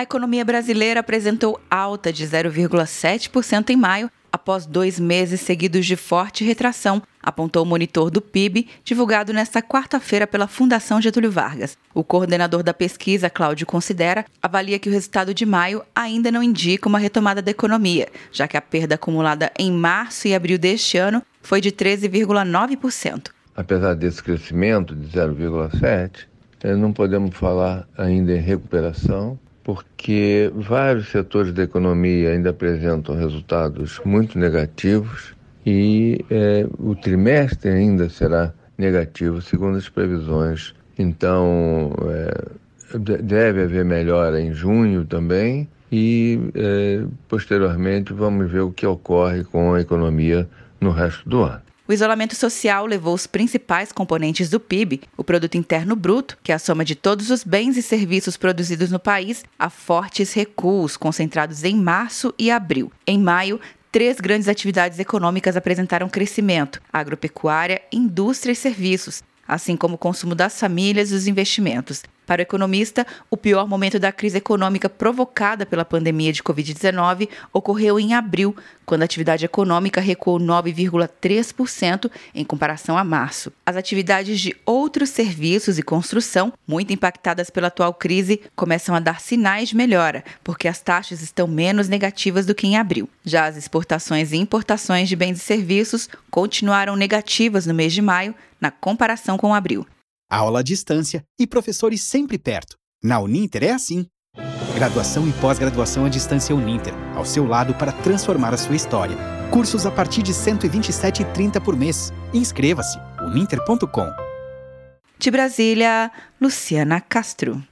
A economia brasileira apresentou alta de 0,7% em maio, após dois meses seguidos de forte retração, apontou o monitor do PIB, divulgado nesta quarta-feira pela Fundação Getúlio Vargas. O coordenador da pesquisa, Cláudio Considera, avalia que o resultado de maio ainda não indica uma retomada da economia, já que a perda acumulada em março e abril deste ano foi de 13,9%. Apesar desse crescimento de 0,7%, eh, não podemos falar ainda em recuperação, porque vários setores da economia ainda apresentam resultados muito negativos e é, o trimestre ainda será negativo, segundo as previsões. Então, é, deve haver melhora em junho também e, é, posteriormente, vamos ver o que ocorre com a economia no resto do ano. O isolamento social levou os principais componentes do PIB, o produto interno bruto, que é a soma de todos os bens e serviços produzidos no país, a fortes recuos concentrados em março e abril. Em maio, três grandes atividades econômicas apresentaram crescimento: agropecuária, indústria e serviços, assim como o consumo das famílias e os investimentos. Para o economista, o pior momento da crise econômica provocada pela pandemia de Covid-19 ocorreu em abril, quando a atividade econômica recuou 9,3% em comparação a março. As atividades de outros serviços e construção, muito impactadas pela atual crise, começam a dar sinais de melhora, porque as taxas estão menos negativas do que em abril. Já as exportações e importações de bens e serviços continuaram negativas no mês de maio, na comparação com abril aula à distância e professores sempre perto. Na Uninter é assim. Graduação e pós-graduação à distância Uninter, ao seu lado para transformar a sua história. Cursos a partir de R$ 127,30 por mês. Inscreva-se uninter.com. De Brasília, Luciana Castro.